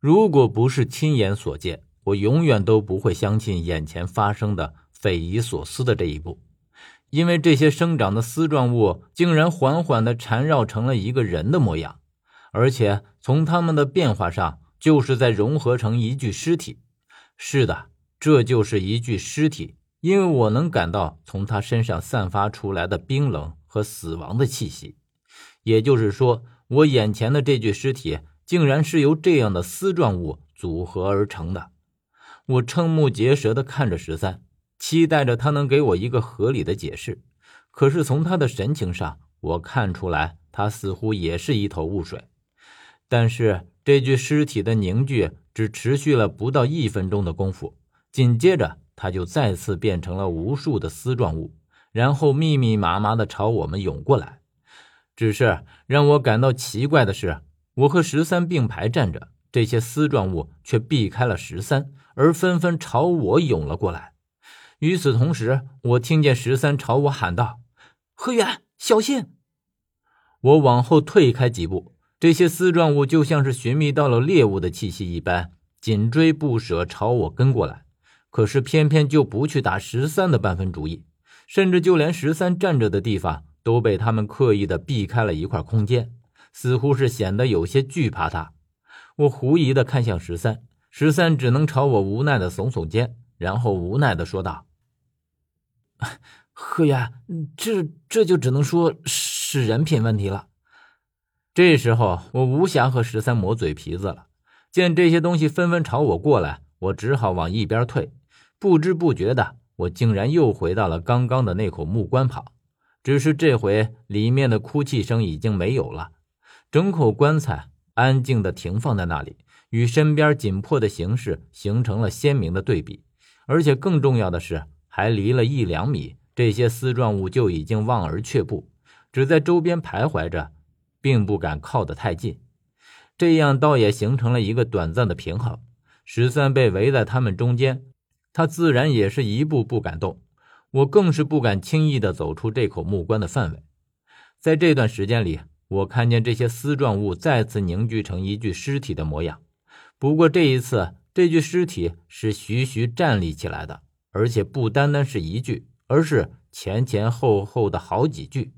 如果不是亲眼所见，我永远都不会相信眼前发生的匪夷所思的这一步。因为这些生长的丝状物竟然缓缓地缠绕成了一个人的模样，而且从它们的变化上，就是在融合成一具尸体。是的，这就是一具尸体，因为我能感到从他身上散发出来的冰冷和死亡的气息。也就是说，我眼前的这具尸体竟然是由这样的丝状物组合而成的。我瞠目结舌的看着十三。期待着他能给我一个合理的解释，可是从他的神情上，我看出来他似乎也是一头雾水。但是这具尸体的凝聚只持续了不到一分钟的功夫，紧接着他就再次变成了无数的丝状物，然后密密麻麻的朝我们涌过来。只是让我感到奇怪的是，我和十三并排站着，这些丝状物却避开了十三，而纷纷朝我涌了过来。与此同时，我听见十三朝我喊道：“何远，小心！”我往后退开几步，这些丝状物就像是寻觅到了猎物的气息一般，紧追不舍朝我跟过来。可是偏偏就不去打十三的半分主意，甚至就连十三站着的地方都被他们刻意的避开了一块空间，似乎是显得有些惧怕他。我狐疑的看向十三，十三只能朝我无奈的耸耸肩，然后无奈的说道。何源，这这就只能说是人品问题了。这时候我无暇和十三磨嘴皮子了。见这些东西纷纷朝我过来，我只好往一边退。不知不觉的，我竟然又回到了刚刚的那口木棺旁。只是这回里面的哭泣声已经没有了，整口棺材安静的停放在那里，与身边紧迫的形势形成了鲜明的对比。而且更重要的是。还离了一两米，这些丝状物就已经望而却步，只在周边徘徊着，并不敢靠得太近。这样倒也形成了一个短暂的平衡。十三被围在他们中间，他自然也是一步不敢动。我更是不敢轻易的走出这口木棺的范围。在这段时间里，我看见这些丝状物再次凝聚成一具尸体的模样。不过这一次，这具尸体是徐徐站立起来的。而且不单单是一具，而是前前后后的好几具。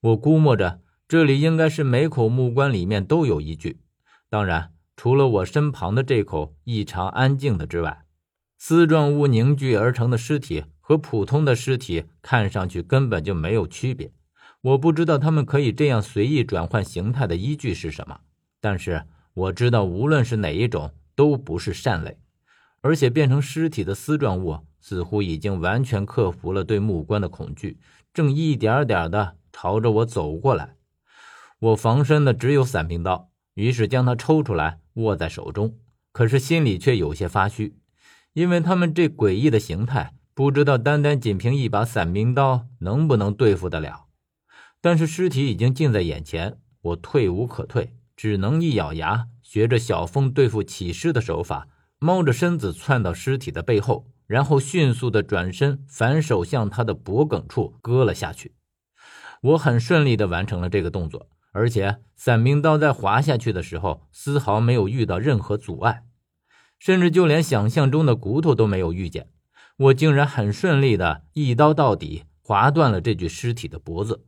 我估摸着，这里应该是每口木棺里面都有一具。当然，除了我身旁的这口异常安静的之外，丝状物凝聚而成的尸体和普通的尸体看上去根本就没有区别。我不知道他们可以这样随意转换形态的依据是什么，但是我知道，无论是哪一种，都不是善类。而且变成尸体的丝状物似乎已经完全克服了对木棺的恐惧，正一点点的朝着我走过来。我防身的只有伞兵刀，于是将它抽出来握在手中。可是心里却有些发虚，因为他们这诡异的形态，不知道单单仅凭一把伞兵刀能不能对付得了。但是尸体已经近在眼前，我退无可退，只能一咬牙，学着小峰对付起尸的手法。猫着身子窜到尸体的背后，然后迅速的转身，反手向他的脖颈处割了下去。我很顺利的完成了这个动作，而且伞兵刀在滑下去的时候丝毫没有遇到任何阻碍，甚至就连想象中的骨头都没有遇见。我竟然很顺利的一刀到底，划断了这具尸体的脖子。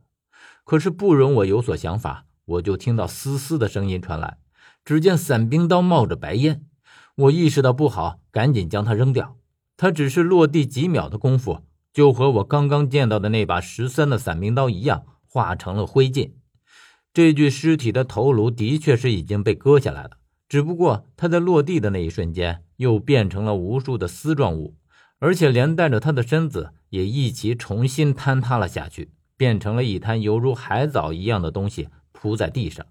可是不容我有所想法，我就听到嘶嘶的声音传来，只见伞兵刀冒着白烟。我意识到不好，赶紧将它扔掉。它只是落地几秒的功夫，就和我刚刚见到的那把十三的伞兵刀一样，化成了灰烬。这具尸体的头颅的确是已经被割下来了，只不过它在落地的那一瞬间，又变成了无数的丝状物，而且连带着他的身子也一起重新坍塌了下去，变成了一滩犹如海藻一样的东西铺在地上，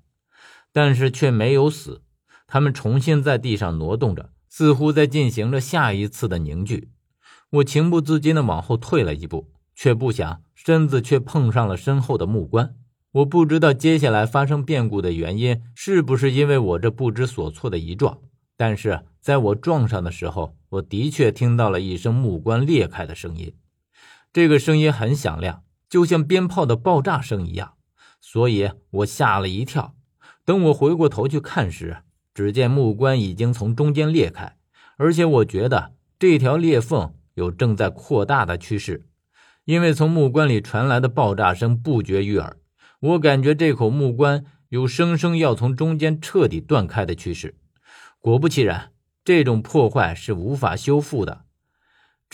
但是却没有死。他们重新在地上挪动着，似乎在进行着下一次的凝聚。我情不自禁地往后退了一步，却不想身子却碰上了身后的木棺。我不知道接下来发生变故的原因是不是因为我这不知所措的一撞，但是在我撞上的时候，我的确听到了一声木棺裂开的声音。这个声音很响亮，就像鞭炮的爆炸声一样，所以我吓了一跳。等我回过头去看时，只见木棺已经从中间裂开，而且我觉得这条裂缝有正在扩大的趋势，因为从木棺里传来的爆炸声不绝于耳。我感觉这口木棺有生生要从中间彻底断开的趋势。果不其然，这种破坏是无法修复的。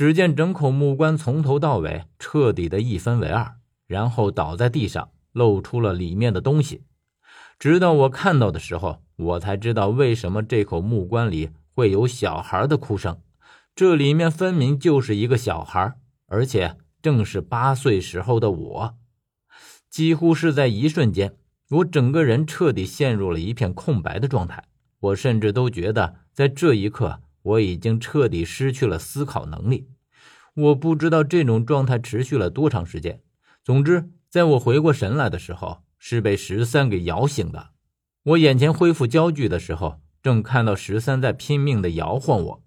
只见整口木棺从头到尾彻底的一分为二，然后倒在地上，露出了里面的东西。直到我看到的时候，我才知道为什么这口木棺里会有小孩的哭声。这里面分明就是一个小孩，而且正是八岁时候的我。几乎是在一瞬间，我整个人彻底陷入了一片空白的状态。我甚至都觉得，在这一刻，我已经彻底失去了思考能力。我不知道这种状态持续了多长时间。总之，在我回过神来的时候，是被十三给摇醒的。我眼前恢复焦距的时候，正看到十三在拼命的摇晃我。